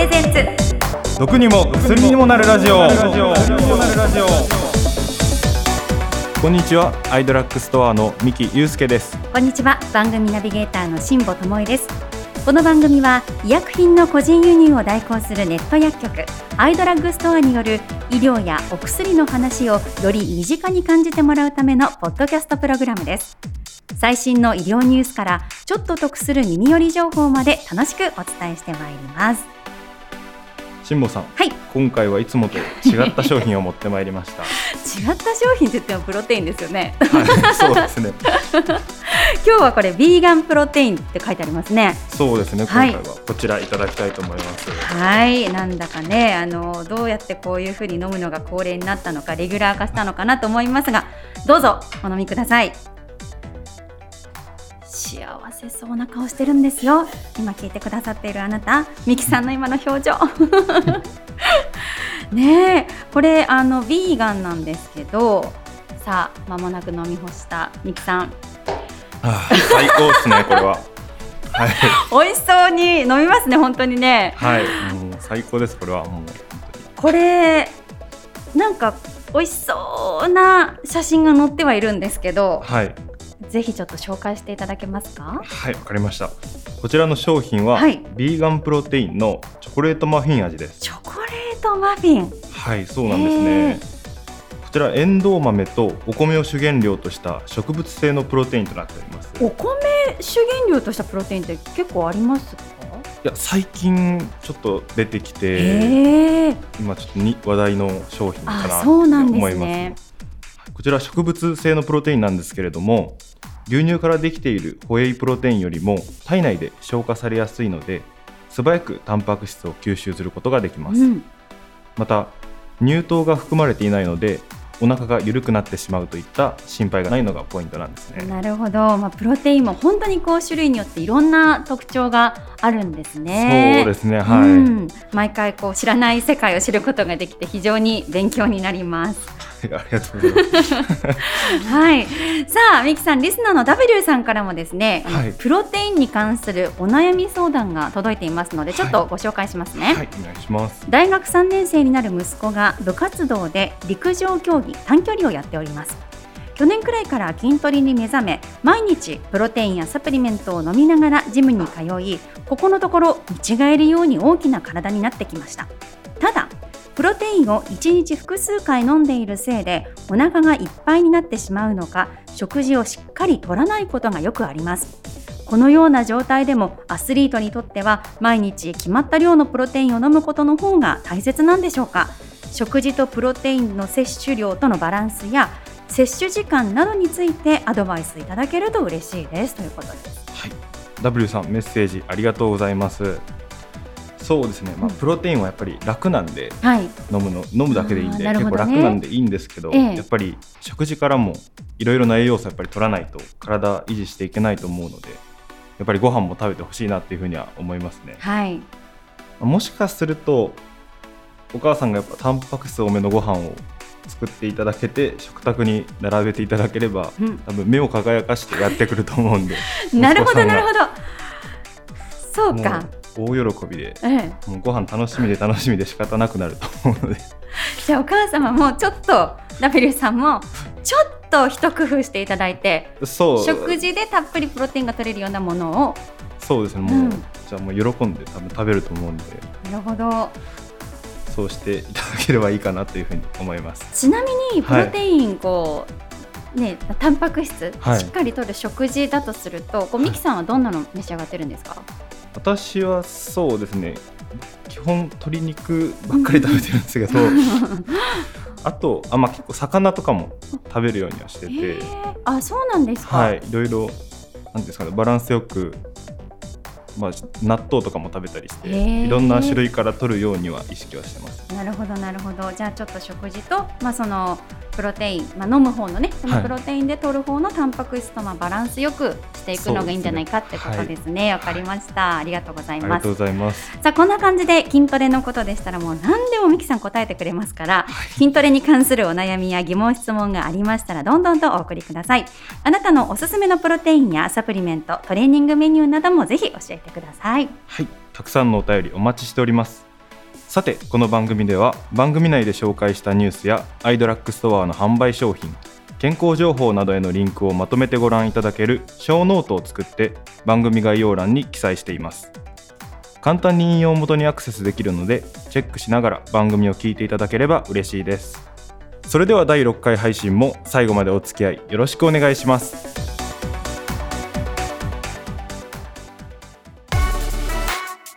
レゼンツ。毒にも薬にもなるラジオ。こんにちはアイドラッグストアの三木祐介です。こんにちは番組ナビゲーターの辛坊智恵です。この番組は医薬品の個人輸入を代行するネット薬局アイドラッグストアによる医療やお薬の話をより身近に感じてもらうためのポッドキャストプログラムです。最新の医療ニュースからちょっと得する耳寄り情報まで楽しくお伝えしてまいります辛坊さん、はい。今回はいつもと違った商品を持ってまいりました。違った商品って言ってもプロテインですよね。はいそうですね。今日はこれビーガンプロテインって書いてありますね。そうですね。今はい。回はこちらいただきたいと思います。はい。なんだかねあのどうやってこういうふうに飲むのが恒例になったのかレギュラー化したのかなと思いますがどうぞお飲みください幸せそうな顔してるんですよ。今聞いてくださっているあなたミキさんの今の表情。ねえこれあのビーガンなんですけどさあ間もなく飲み干したミキさん。あー最高ですね これは。はい。美味しそうに飲みますね本当にね。はいもう最高ですこれは。もうこれなんか美味しそうな写真が載ってはいるんですけどはいぜひちょっと紹介していただけますか？はいわかりました。こちらの商品は、はい。ビーガンプロテインのチョコレートマフィン味です。チョコレートマフィン。はいそうなんですね。こちらエンドウ豆とお米を主原料とした植物性のプロテインとなっております。いお米主原料としたプロテインって結構ありますか？や最近ちょっと出てきて今ちょっとに話題の商品かなあとそうなんです思いますねこちら植物性のプロテインなんですけれども牛乳からできているホエイプロテインよりも体内で消化されやすいので素早くタンパク質を吸収することができます、うん。また乳糖が含まれていないのでお腹が緩くなってしまうといった心配がないのがポイントなんですね。なるほど、まあ、プロテインも本当にこう種類によっていろんな特徴があるんですね。そうですねはい、うん。毎回こう知らない世界を知ることができて非常に勉強になります。ありがとうございます。はい。さあ、ミキさん、リスナーの W さんからもですね、はい。プロテインに関するお悩み相談が届いていますので、ちょっとご紹介しますね。はいお願いします。大学3年生になる息子が部活動で陸上競技短距離をやっております。去年くらいから筋トレに目覚め毎日プロテインやサプリメントを飲みながらジムに通いここのところ見違えるように大きな体になってきましたインを1日複数回飲んでいるせいでお腹がいっぱいになってしまうのか食事をしっかりとらないことがよくあります。このような状態でもアスリートにとっては毎日決まった量のプロテインを飲むことの方が大切なんでしょうか。食事とプロテインの摂取量とのバランスや摂取時間などについてアドバイスいただけると嬉しいです。ということです。はい。W さんメッセージありがとうございます。そうですね、まあ、うん。プロテインはやっぱり楽なんではい、飲むの飲むだけでいいんで、結構楽なんでいいんですけど、ええ。やっぱり食事からもいろいろな栄養素やっぱり取らないと体維持していけないと思うのでやっぱりご飯も食べてほしいなっていうふうには思いますね。はい、もしかするとお母さんがやっぱタンパク質多めのご飯を作っていただけて食卓に並べていただければうん、多分目を輝かしてやってくると思うんで。なるほどなるほど。そうか。大喜びでええ、もうご飯楽しみで楽しみで仕方なくなると思うので。じゃあお母様もちょっと W さんもちょっと一工夫していただいてそう。食事でたっぷりプロテインが取れるようなものを。そうですねもう、うん。じゃあもう喜んで多分食べると思うんで。なるほど。そうしていただければいいかなというふうに思います。ちなみにプロテインこう、ねタンパク質、はい。しっかりとる食事だとするとこうミキさんはどんなの召し上がってるんですか、私はそうですね基本鶏肉ばっかり食べてるんですけど あとあ、まあ、結構魚とかも食べるようにはしてて、えー、あそうなんですか、はいいろいろなんですかねバランスよくまあ、納豆とかも食べたりして、いろんな種類から取るようには意識はしてます。なるほどなるほど。じゃあちょっと食事と、まあ、そのプロテイン、まあ、飲む方のねそのはい。プロテインで取る方のタンパク質とまあバランスよくしていくのがいいんじゃないかってことですね。わ、かりました。ありがとうございます。ありがとうございます。さあこんな感じで筋トレのことでしたらもう何でもミキさん答えてくれますから、筋トレに関するお悩みや疑問質問がありましたらどんどんとお送りください。あなたのおすすめのプロテインやサプリメントトレーニングメニューなどもぜひ教えてください。はい、たくさんのお便りお待ちしております。さてこの番組では番組内で紹介したニュースやアイドラッグストアの販売商品健康情報などへのリンクをまとめてご覧いただける show note を作って番組概要欄に記載しています。簡単に引用元にアクセスできるのでチェックしながら番組を聞いていただければ嬉しいです。それでは第6回配信も最後までお付き合いよろしくお願いします。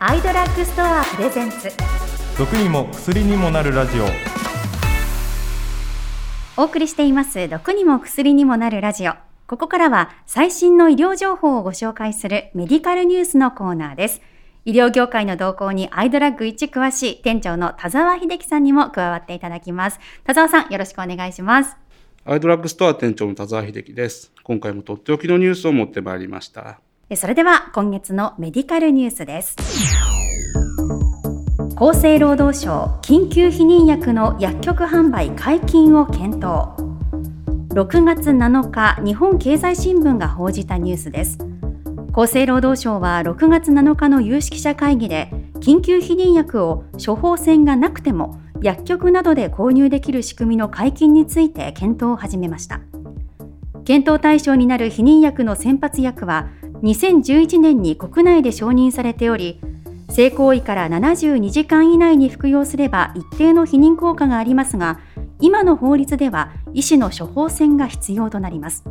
アイドラッグストアプレゼンツ。毒にも薬にもなるラジオ。お送りしています。毒にも薬にもなるラジオ。ここからは最新の医療情報をご紹介するメディカルニュースのコーナーです。医療業界の動向にアイドラッグ一詳しい店長の田沢秀樹さんにも加わっていただきます。田沢さんよろしくお願いします。アイドラッグストア店長の田沢秀樹です。今回もとっておきのニュースを持ってまいりましたそれでは今月のメディカルニュースです。厚生労働省緊急避妊薬の薬局販売解禁を検討。6月7日日本経済新聞が報じたニュースです。厚生労働省は6月7日の有識者会議で緊急避妊薬を処方箋がなくても薬局などで購入できる仕組みの解禁について検討を始めました。検討対象になる避妊薬の先発薬は2011年に国内で承認されており性行為から72時間以内に服用すれば一定の避妊効果がありますが今の法律では医師の処方箋が必要となります。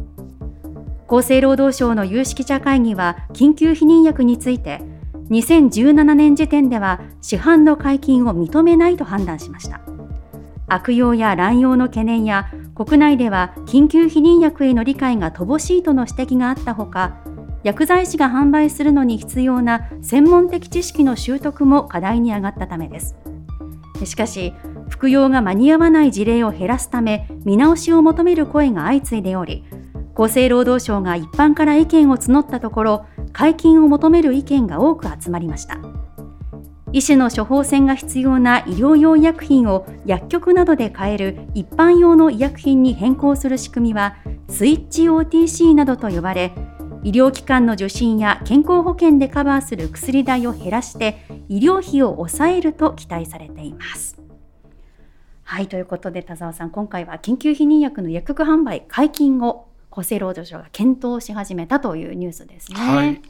厚生労働省の有識者会議は緊急避妊薬について2017年時点では市販の解禁を認めないと判断しました。悪用や乱用の懸念や国内では緊急避妊薬への理解が乏しいとの指摘があったほか薬剤師が販売するのに必要な専門的知識の習得も課題に上がったためです。しかし服用が間に合わない事例を減らすため見直しを求める声が相次いでおり厚生労働省が一般から意見を募ったところ解禁を求める意見が多く集まりました。医師の処方箋が必要な医療用医薬品を薬局などで買える一般用の医薬品に変更する仕組みはスイッチ OTC などと呼ばれ医療機関の受診や健康保険でカバーする薬代を減らして医療費を抑えると期待されています。はいということで田沢さん今回は緊急避妊薬の薬局販売解禁を厚生労働省が検討し始めたというニュースですね。はい、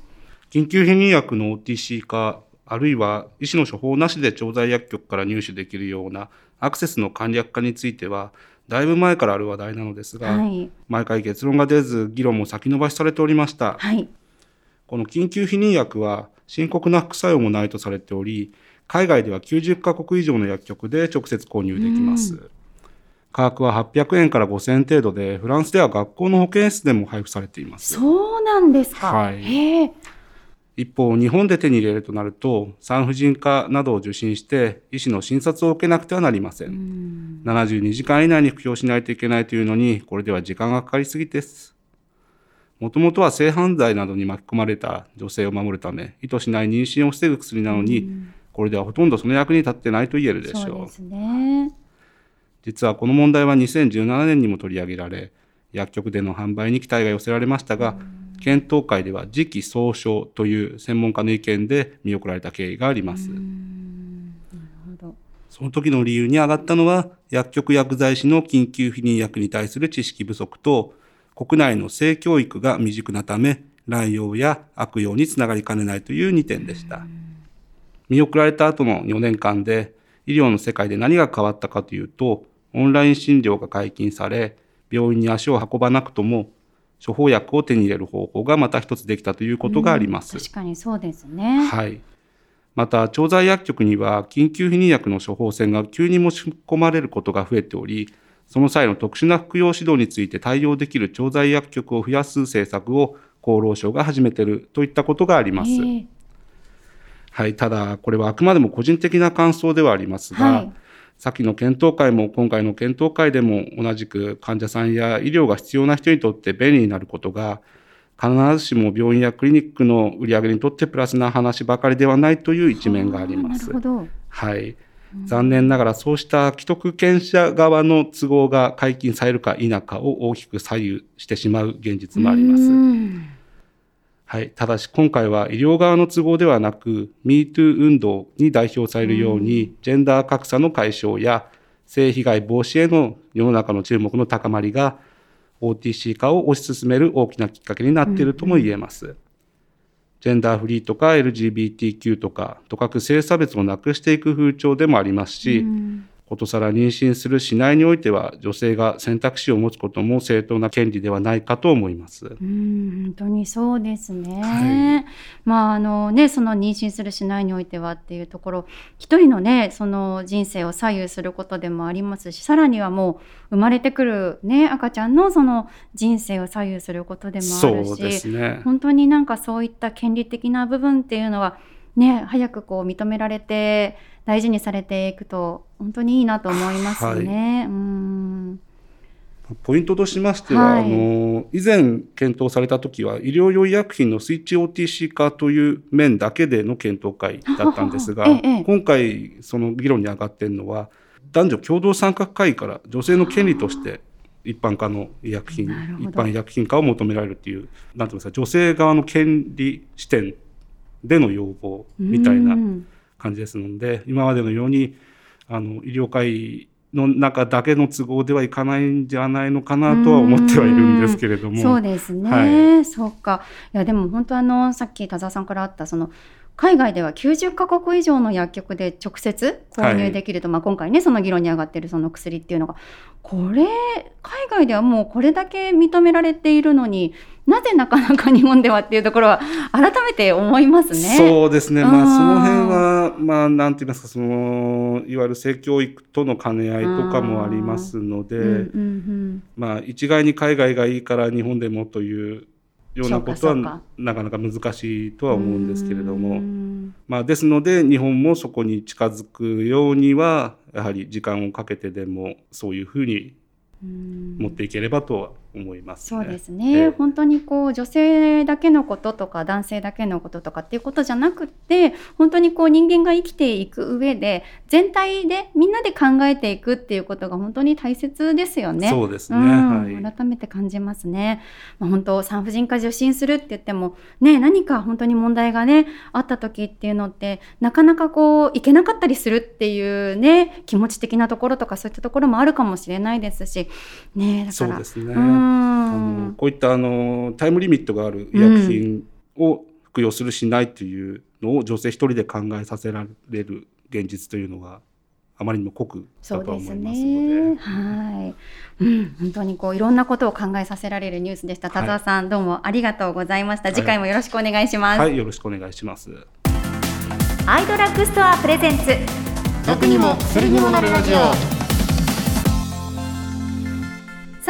緊急避妊薬の OTC 化あるいは医師の処方なしで調剤薬局から入手できるようなアクセスの簡略化についてはだいぶ前からある話題なのですが、はい、毎回結論が出ず議論も先延ばしされておりました、はい、この緊急避妊薬は深刻な副作用もないとされており海外では90カ国以上の薬局で直接購入できます、価格は800円から5000円程度でフランスでは学校の保健室でも配布されています。そうなんですか、はい、一方、日本で手に入れるとなると、産婦人科などを受診して、医師の診察を受けなくてはなりません。ん72時間以内に服用しないといけないというのに、これでは時間がかかりすぎです。もともとは性犯罪などに巻き込まれた女性を守るため、意図しない妊娠を防ぐ薬なのに、これではほとんどその役に立ってないと言えるでしょう。うね、実はこの問題は2017年にも取り上げられ、薬局での販売に期待が寄せられましたが、検討会では時期総称という専門家の意見で見送られた経緯があります。その時の理由に上がったのは薬局薬剤師の緊急避妊薬に対する知識不足と国内の性教育が未熟なため乱用や悪用につながりかねないという2点でした。見送られた後の4年間で医療の世界で何が変わったかというとオンライン診療が解禁され病院に足を運ばなくとも処方薬を手に入れる方法がまた一つできたということがあります。確かにそうですね。はい。また、調剤薬局には緊急避妊薬の処方箋が急に持ち込まれることが増えており、その際の特殊な服用指導について対応できる調剤薬局を増やす政策を厚労省が始めているといったことがあります。はい、ただ、これはあくまでも個人的な感想ではありますが、はい先の検討会も今回の検討会でも同じく患者さんや医療が必要な人にとって便利になることが必ずしも病院やクリニックの売り上げにとってプラスな話ばかりではないという一面があります。はい。残念ながらそうした既得権者側の都合が解禁されるか否かを大きく左右してしまう現実もあります。はい。ただし今回は医療側の都合ではなく、MeToo 運動に代表されるように、うん、ジェンダー格差の解消や性被害防止への世の中の注目の高まりが OTC 化を推し進める大きなきっかけになっているとも言えます。うんうん、ジェンダーフリーとか LGBTQ とか、とかく性差別をなくしていく風潮でもありますし、うんことさら妊娠するしないにおいては女性が選択肢を持つことも正当な権利ではないかと思います。うん本当にそうですね。はい、まああのねその妊娠するしないにおいてはっていうところ一人のねその人生を左右することでもありますしさらにはもう生まれてくるね赤ちゃんのその人生を左右することでもあるし、ね、本当になんかそういった権利的な部分っていうのはね早くこう認められて大事にされていくと本当にいいなと思いますね。はい、うん。ポイントとしましては、はい、あの以前検討された時は医療用医薬品のスイッチ OTC 化という面だけでの検討会だったんですが、ええ、今回その議論に上がっているのは男女共同参画会議から女性の権利として一般化の医薬品一般医薬品化を求められるっていうなんていうんですか女性側の権利視点での要望みたいな感じですので今までのようにあの医療界の中だけの都合ではいかないんじゃないのかなとは思ってはいるんですけれども。そうですね。はい、そうか。いやでも本当あのさっき田沢さんからあったその海外では90カ国以上の薬局で直接購入できると、はい、まあ、今回ねその議論に上がっているその薬っていうのがこれ海外ではもうこれだけ認められているのになぜなかなか日本ではっていうところは改めて思いますね。そうですね。まあその辺はまあなんて言いますかそのいわゆる性教育との兼ね合いとかもありますので、うんうんうん、まあ一概に海外がいいから日本でもというようなことはなかなか難しいとは思うんですけれども、まあ、ですので日本もそこに近づくようにはやはり時間をかけてでもそういうふうに持っていければとは思います、ね、そうですね、えー、本当にこう女性だけのこととか男性だけのこととかっていうことじゃなくて本当にこう人間が生きていく上で全体でみんなで考えていくっていうことが本当に大切ですよね。そうですね、はい、改めて感じますね。まあ、本当産婦人科受診するって言ってもね何か本当に問題がねあった時っていうのってなかなかこういけなかったりするっていうね気持ち的なところとかそういったところもあるかもしれないですし。ねだからそうですね。うん。あのこういったあのタイムリミットがある医薬品を服用するしないというのを女性一人で考えさせられる現実というのがあまりにも濃くだと思いますので、ね、はい、うん、本当にこういろんなことを考えさせられるニュースでした。田沢さん、はい、どうもありがとうございました。次回もよろしくお願いします。はい、はい、よろしくお願いします。アイドラッグストアプレゼンツ。毒にも薬にもなるラジオ。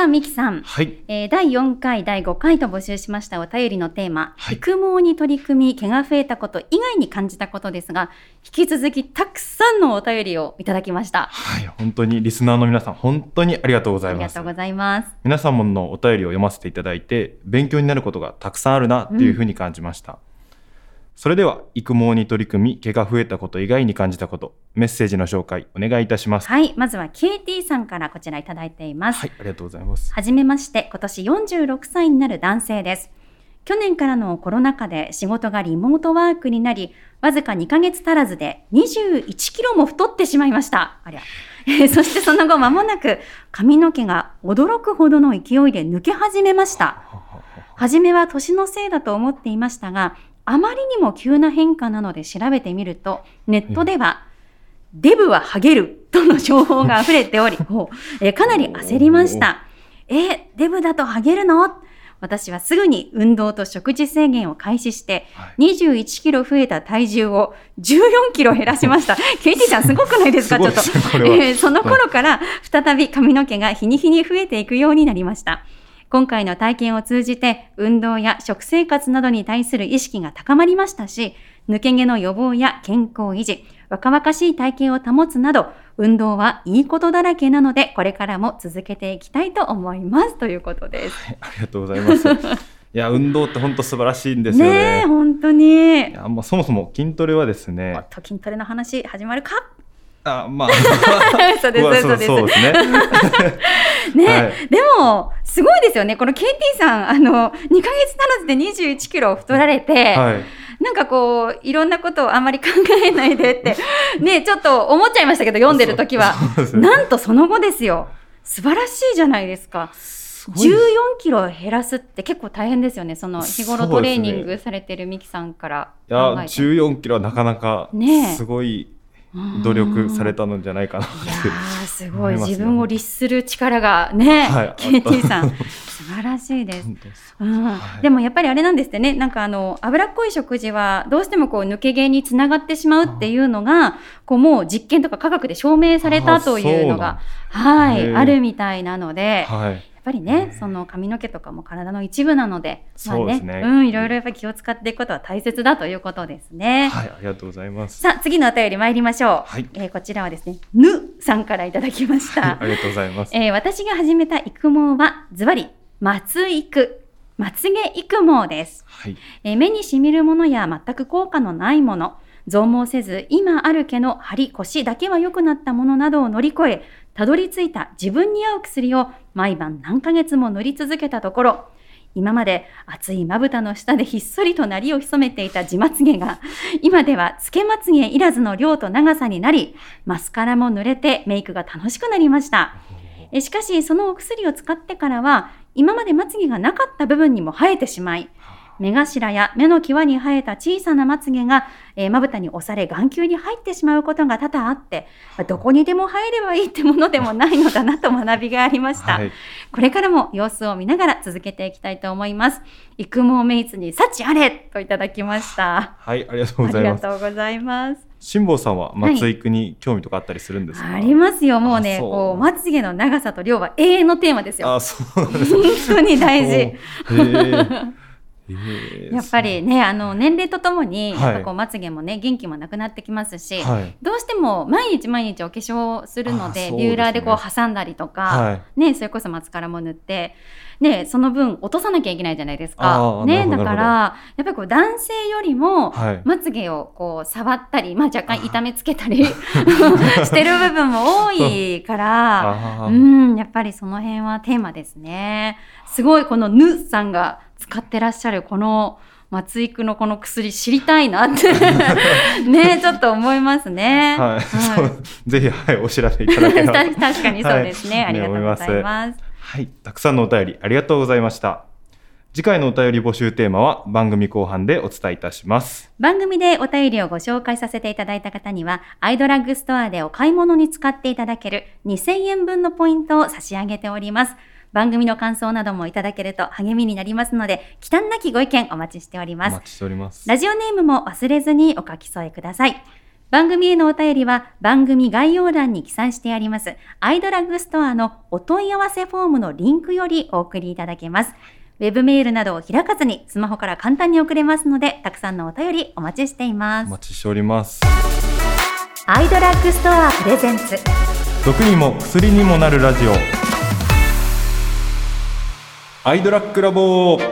さあ、ミキさん。はい。えー、第4回、第5回と募集しましたお便りのテーマ、はい、育毛に取り組み、毛が増えたこと以外に感じたことですが、引き続きたくさんのお便りをいただきました。はい、本当にリスナーの皆さん、本当にありがとうございます。ありがとうございます。皆様のお便りを読ませていただいて、勉強になることがたくさんあるなっていうふうに感じました。うんそれでは育毛に取り組み毛が増えたこと以外に感じたことメッセージの紹介お願いいたします。はいまずは KT さんからこちらいただいています。はいありがとうございます。はじめまして今年46歳になる男性です。去年からのコロナ禍で仕事がリモートワークになりわずか2ヶ月足らずで21キロも太ってしまいました。ありゃ。そしてその後間もなく髪の毛が驚くほどの勢いで抜け始めました。初めは年のせいだと思っていましたがあまりにも急な変化なので調べてみると、ネットでは、デブはハゲるとの情報が溢れており、えかなり焦りました。え、デブだとハゲるの？私はすぐに運動と食事制限を開始して、21キロ増えた体重を14キロ減らしました。ケイティちゃんすごくないですか？ちょっと、えー、その頃から再び髪の毛が日に日に増えていくようになりました。今回の体験を通じて運動や食生活などに対する意識が高まりましたし、抜け毛の予防や健康維持、若々しい体型を保つなど、運動はいいことだらけなので、これからも続けていきたいと思いますということです。はい、ありがとうございます。いや運動って本当素晴らしいんですよね。ね本当に。いやもうそもそも筋トレはですね。と筋トレの話始まるか。あまあ。そうですそうです。そうですね。ね、はい。でもすごいですよね。この KT さんあの2ヶ月足らずで2 1キロ太られて、はい。なんかこういろんなことをあんまり考えないでって ねちょっと思っちゃいましたけど読んでる時は。ねなんとその後ですよ。素晴らしいじゃないですか。14キロ減らすって結構大変ですよね。その日頃トレーニングされてるミキさんからいや考えて。14キロはなかなかすごい努力されたのじゃないかなっていやーすごい。自分を律する力がね、はい。KT さん。素晴らしいです。ですうん。はい。でもやっぱりあれなんですってね。なんかあの脂っこい食事はどうしてもこう抜け毛につながってしまうっていうのがこうもう実験とか科学で証明されたというのがはい。あるみたいなので、ぱりね、その髪の毛とかも体の一部なので、まあそうですねうん、いろいろやっぱり気を使っていくことは大切だということですね。はいありがとうございますさあ、次のお便り参りましょう。はいえーこちらはですね、ぬさんからいただきました。ありがとうございますえー私が始めた育毛は、ズバリ、松育、まつげ育毛です。はいえー目にしみるものや全く効果のないもの、増毛せず今ある毛の張り腰だけは良くなったものなどを乗り越え、たどり着いた自分に合う薬を毎晩何ヶ月も塗り続けたところ、今まで熱いまぶたの下でひっそりと鳴りを潜めていた自まつげが、今ではつけまつげいらずの量と長さになり、マスカラも塗れてメイクが楽しくなりました。しかし、そのお薬を使ってからは、今までまつげがなかった部分にも生えてしまい、目頭や目の際に生えた小さなまつげが、えーまぶたに押され眼球に入ってしまうことが多々あって、まあどこにでも生えればいいってものでもないのだなと学びがありました。はいこれからも様子を見ながら続けていきたいと思います。育毛メイツに幸あれといただきました。はいありがとうありがございますとうございます。辛坊さんは松育に興味とかあったりするんですか、ありますよ。もうね、うこう、まつげの長さと量は永遠のテーマですよ。あそう本当に大事。やっぱりね、あの、年齢とともに、はい。やっぱこう、まつげもね、元気もなくなってきますし、はい。どうしても毎日毎日お化粧するので、ね。ビューラーでこう挟んだりとか、はい。ね、それこそマスカラも塗って、ね、その分落とさなきゃいけないじゃないですあか。ね、だから、やっぱりこう男性よりも、はい。まつげをこう触ったり、まあ若干痛めつけたり してる部分も多いから、うん、やっぱりその辺はテーマですね。すごいこのぬさんが使ってらっしゃるこの松育のこの薬知りたいなって ねちょっと思いますね。はい、そうぜひはいお調べいただければ確 確かにそうですね、はいありがとうございます。はい、たくさんのお便りありがとうございました。次回のお便り募集テーマは番組後半でお伝えいたします。番組でお便りをご紹介させていただいた方には、アイドラッグストアでお買い物に使っていただける2000円分のポイントを差し上げております。番組の感想などもいただけると励みになりますので、忌憚なきご意見お待ちしておりますお待。ちしております。ラジオネームも忘れずにお書き添えください。番組へのお便りは番組概要欄に記載してありますアイドラッグストアのお問い合わせフォームのリンクよりお送りいただけます。ウェブメールなどを開かずにスマホから簡単に送れますので、たくさんのお便りお待ちしています。お待ちしております。アイドラッグストアプレゼンツ。毒にも薬にもなるラジオ。アイドラックラボ。こ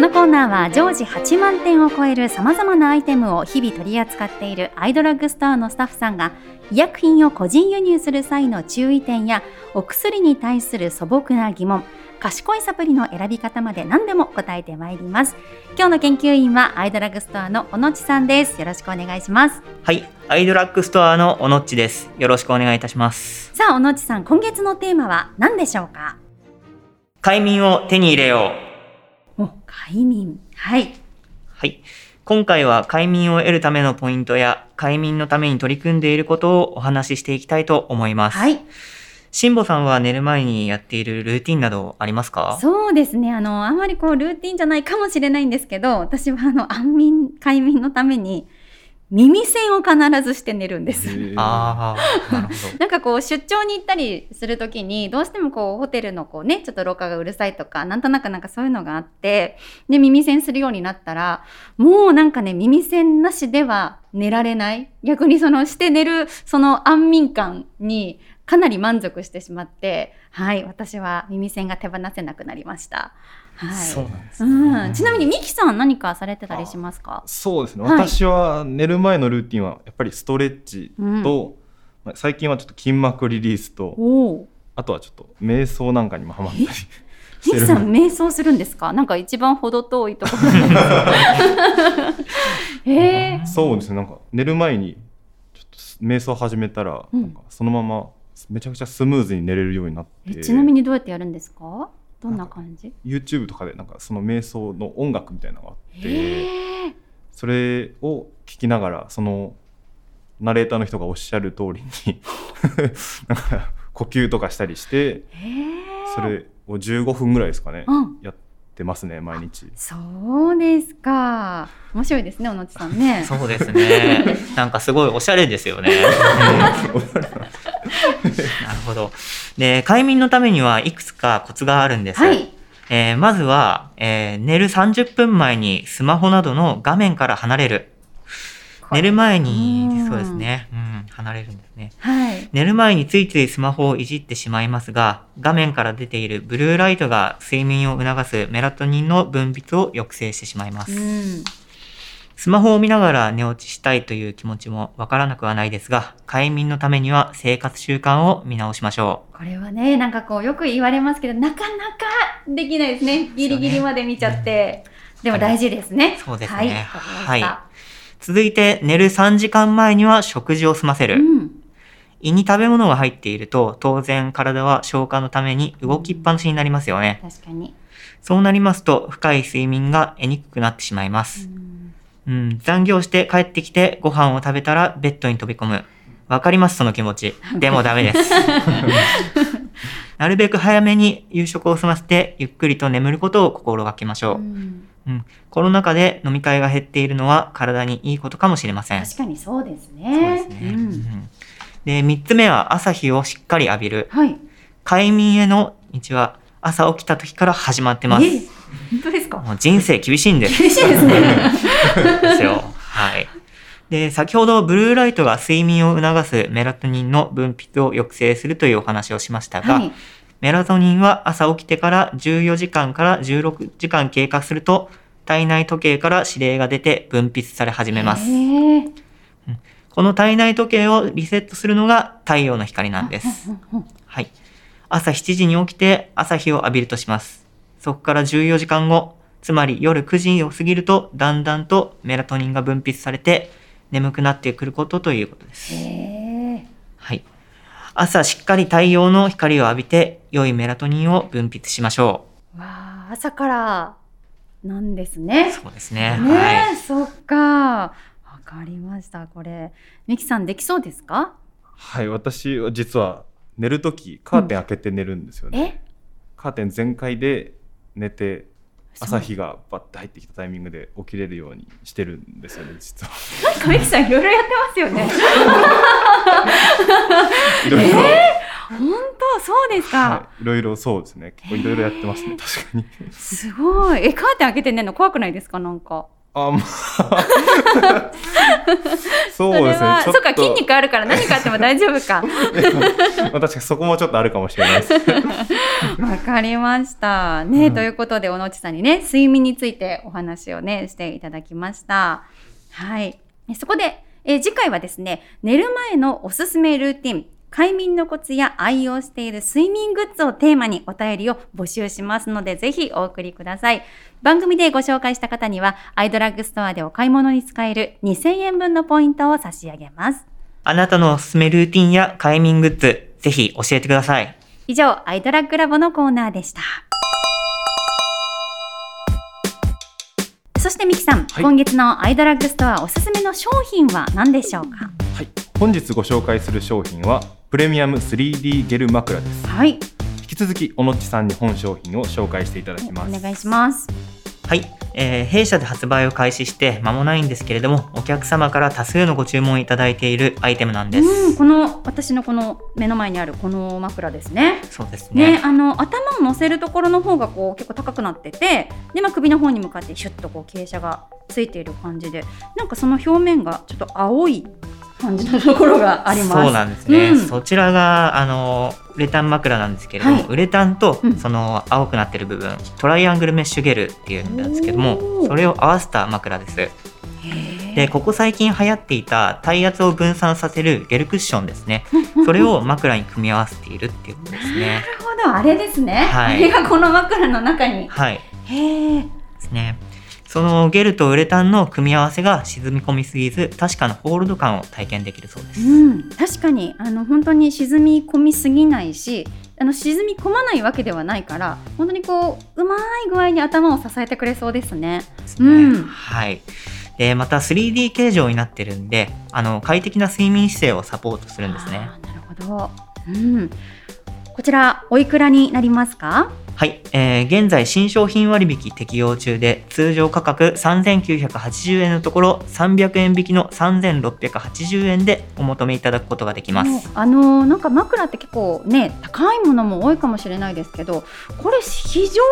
のコーナーは常時8万点を超えるさまざまなアイテムを日々取り扱っているアイドラッグストアのスタッフさんが医薬品を個人輸入する際の注意点やお薬に対する素朴な疑問賢いサプリの選び方まで何でも答えてまいります今日の研究員はアイドラッグストアの小野地さんですよろしくお願いしますはい、アイドラッグストアのおのっちです。よろしくお願いいたします。さあ小野地さん今月のテーマは何でしょうか？快眠を手に入れよう。お快眠はいはい。今回は快眠を得るためのポイントや快眠のために取り組んでいることをお話ししていきたいと思います。はいしんぼさんは寝る前にやっているルーティンなどありますか？そうですね。あの、あんまりこう、ルーティンじゃないかもしれないんですけど、私はあの、安眠、快眠のために、耳栓を必ずして寝るんです。ああ、なるほど。なんかこう、出張に行ったりするときに、どうしてもこう、ホテルのこうね、ちょっと廊下がうるさいとか、なんとなくなんかそういうのがあって、で、耳栓するようになったら、もうなんかね、耳栓なしでは寝られない。逆にその、して寝る、その安眠感に、かなり満足してしまって、はい、私は耳栓が手放せなくなりました。はい。そうなんです。うん、ちなみにミキさん何かされてたりしますか？そうですね、はい私は寝る前のルーティンはやっぱりストレッチと、まあ最近はちょっと筋膜リリースと。あとはちょっと瞑想なんかにもハマったりしミキさん瞑想するんですか？なんか一番程遠いところえ。そうですねなんか寝る前にちょっと瞑想始めたら、うんなんかそのままめちゃくちゃスムーズに寝れるようになってえちなみにどうやってやるんですか？どんな感じ？YouTube とかでなんかその瞑想の音楽みたいなのがあって。それを聞きながらそのナレーターの人がおっしゃる通りになんか呼吸とかしたりして。それを15分ぐらいですかね、うん。やってますね毎日そうですか。面白いですね、小野地さんね。そうですね。なんかすごいおしゃれですよね。なるほど。で、快眠のためにはいくつかコツがあるんです。はい。えーまずは、えー寝る30分前にスマホなどの画面から離れる。寝る前にう、んそうですね。うん、離れるんですね。はい。寝る前についついスマホをいじってしまいますが、画面から出ているブルーライトが睡眠を促すメラトニンの分泌を抑制してしまいます。うん。スマホを見ながら寝落ちしたいという気持ちもわからなくはないですが、快眠のためには生活習慣を見直しましょこれはね、なんかこうよく言われますけど、なかなかできないですね。ギリギリまで見ちゃって。でも大事ですね。そうですねはい。はいう。続いて、寝る3時間前には食事を済ませる。うん。胃に食べ物が入っていると、当然体は消化のために動きっぱなしになりますよね。確かに。そうなりますと、深い睡眠が得にくくなってしまいます。うん、残業して帰ってきてご飯を食べたらベッドに飛び込む。わかります、その気持ち。でもダメです。なるべく早めに夕食を済ませて、ゆっくりと眠ることを心がけましょう。うんうん、コロナ禍で飲み会が減っているのは体にいいことかもしれません。確かにそうですそうね。ですね。ううんんで、三つ目は朝日をしっかり浴びる。はい。快眠への道は朝起きた時から始まってます。え本当ですか？もう人生厳しいんです。厳しいですね。ですよ。はい。で、先ほどブルーライトが睡眠を促すメラトニンの分泌を抑制するというお話をしましたが、はい。メラトニンは朝起きてから14時間から16時間経過すると、体内時計から指令が出て分泌され始めます。この体内時計をリセットするのが太陽の光なんです。はい。朝7時に起きて朝日を浴びるとします。そこから14時間後、つまり夜9時を過ぎると、だんだんとメラトニンが分泌されて、眠くなってくることということです。はい。朝しっかり太陽の光を浴びて、良いメラトニンを分泌しましょわあ、朝からなんですねう。。そうですね。ねはえ、そっか。わかりました。これ、ミキさんできそうですか？はい私は実は寝る時カーテン開けて寝るんですよね、え、カーテン全開で寝て朝日がバッて入ってきたタイミングで起きれるようにしてるんですよね実はなんかミキさんいろいろやってますよね。いろいろ、本当、そうですか。はい、いろいろそうですね結構いろいろやってますね確かにすごい。え、カーテン開けて寝るの怖くないですか、なんか。あまあ そうれですねそっか、筋肉あるから、何かあっても大丈夫か。まあ確かにそこもちょっとあるかもしれないです わかりました。ね、うんということで、小野内さんにね、睡眠についてお話をね、していただきました。はい。えそこで、え次回はですね、寝る前のおすすめルーティン、快眠のコツや愛用している睡眠グッズをテーマにお便りを募集しますので、ぜひお送りください。番組でご紹介した方には、アイドラッグストアでお買い物に使える2000円分のポイントを差し上げます。あなたのおすすめルーティンや快眠グッズ、ぜひ教えてください。以上、アイドラッグラボのコーナーでした。そしてミキさん、はい今月のアイドラッグストアおすすめの商品は何でしょうか？はい本日ご紹介する商品はプレミアム 3D ゲル枕ですはい、引き続きおのっちさんに本商品を紹介していただきますお願いします。はい、えー弊社で発売を開始して間もないんですけれども、お客様から多数のご注文いただいているアイテムなんです。うん、この私のこの目の前にあるこの枕ですね。そうですね、ね。あの頭を乗せるところの方がこう結構高くなってて、でまあ首の方に向かってシュッとこう傾斜がついている感じで、なんかその表面がちょっと青い感じのところがあります。そうなんですね、うん。そちらがあのウレタン枕なんですけれども、はい。ウレタンとうん。その青くなってる部分、トライアングルメッシュゲルっていうんですけどおもー。それを合わせた枕です。でここ最近流行っていた体圧を分散させるゲルクッションですね。それを枕に組み合わせているっていうことですね。なるほど。あれですね。はい。あれがこの枕の中に。はい。へえ。ですねそのゲルとウレタンの組み合わせが沈み込みすぎず確かなホールド感を体験できるそうです、うん、確かに。あの本当に沈み込みすぎないしあの沈み込まないわけではないから本当にこううまい具合に頭を支えてくれそうですね。ですね。うん。はい。でまた 3D 形状になってるんであの快適な睡眠姿勢をサポートするんですねなるほど、うん、こちらおいくらになりますかはい、えー現在新商品割引適用中で通常価格3980円のところ300円引きの3680円でお求めいただくことができます。あのーなんか枕って結構ね高いものも多いかもしれないですけどこれ非常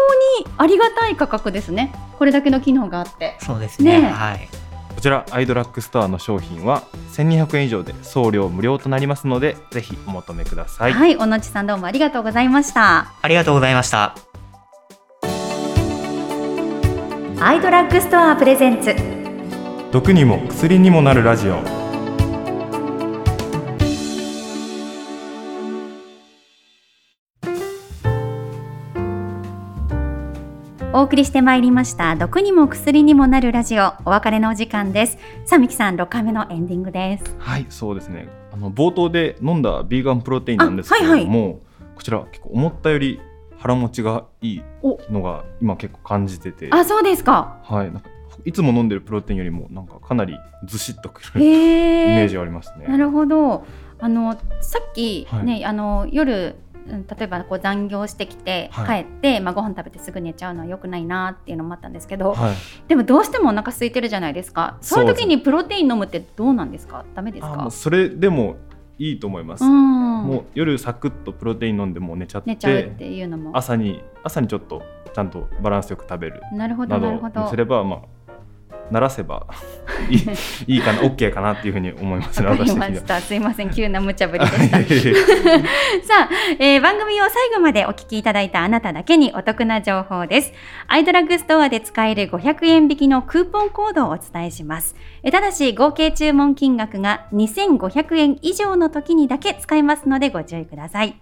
にありがたい価格ですね。これだけの機能があって。そうですね。ね。えはいこちらアイドラッグストアの商品は1200円以上で送料無料となりますのでぜひお求めください、はい、小野地さんどうもありがとうございました。ありがとうございました。アイドラッグストアプレゼンツ。毒にも薬にもなるラジオお送りしてまいりました毒にも薬にもなるラジオお別れのお時間です。さあみきさん6回目のエンディングです。はいそうですね。あの冒頭で飲んだビーガンプロテインなんですけれども、こちら結構思ったより腹持ちがいいのが今結構感じてて。あそうですか。はいなんかいつも飲んでるプロテインよりもなんかかなりずしっとくる イへえメージがありますね。なるほど。あのさっきはい。ね、あの夜うん例えばこう残業してきて帰はい。って、まあ、ご飯食べてすぐ寝ちゃうのは良くないなっていうのもあったんですけど、はい。でもどうしてもお腹空いてるじゃないですか。そういう時にプロテイン飲むってどうなんですか？ダメですか？それでもいいと思います、うん。もう夜サクッとプロテイン飲んでもう寝ちゃって寝ちゃうっていうのも。朝に朝にちょっとちゃんとバランスよく食べる。なるほどななるほど。どすればまあ慣らせばいい いいかな OK かなっていうふうに思いますねわかり私。ました。すいません、急な無茶ぶりでした。はい さあ、えー番組を最後までお聞きいただいたあなただけにお得な情報です。アイドラッグストアで使える500円引きのクーポンコードをお伝えします。えーただし、合計注文金額が2500円以上の時にだけ使えますのでご注意ください。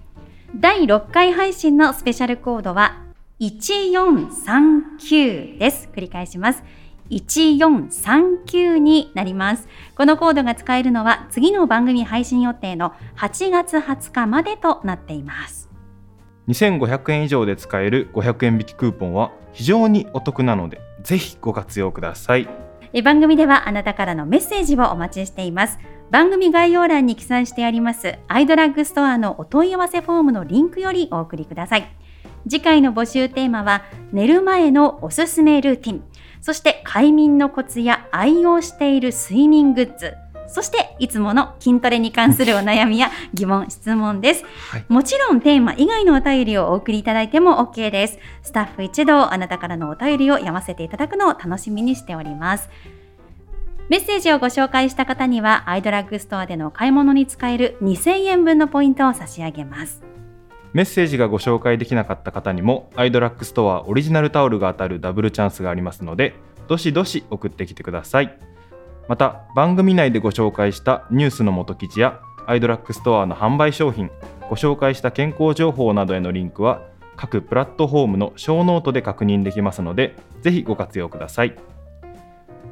第6回配信のスペシャルコードは1439です。繰り返します。1439になります。このコードが使えるのは次の番組配信予定の8月20日までとなっています。2500円以上で使える500円引きクーポンは非常にお得なのでぜひご活用ください。え番組ではあなたからのメッセージをお待ちしています。番組概要欄に記載してありますアイドラッグストアのお問い合わせフォームのリンクよりお送りください。次回の募集テーマは寝る前のおすすめルーティン、そして快眠のコツや愛用している睡眠グッズ、そしていつもの筋トレに関するお悩みや疑問、質問です。はいもちろんテーマ以外のお便りをお送りいただいても OK です。スタッフ一同あなたからのお便りを読ませていただくのを楽しみにしております。メッセージをご紹介した方にはアイドラッグストアでの買い物に使える2000円分のポイントを差し上げます。メッセージがご紹介できなかった方にもアイドラッグストアオリジナルタオルが当たるダブルチャンスがありますのでどしどし送ってきてくださいまた番組内でご紹介したニュースの元記事やアイドラッグストアの販売商品ご紹介した健康情報などへのリンクは各プラットフォームの show note で確認できますのでぜひご活用ください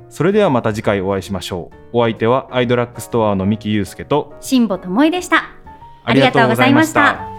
それではまた次回お会いしましょうお相手はアイドラッグストアの三木祐介と辛坊智恵でした。ありがとうございました。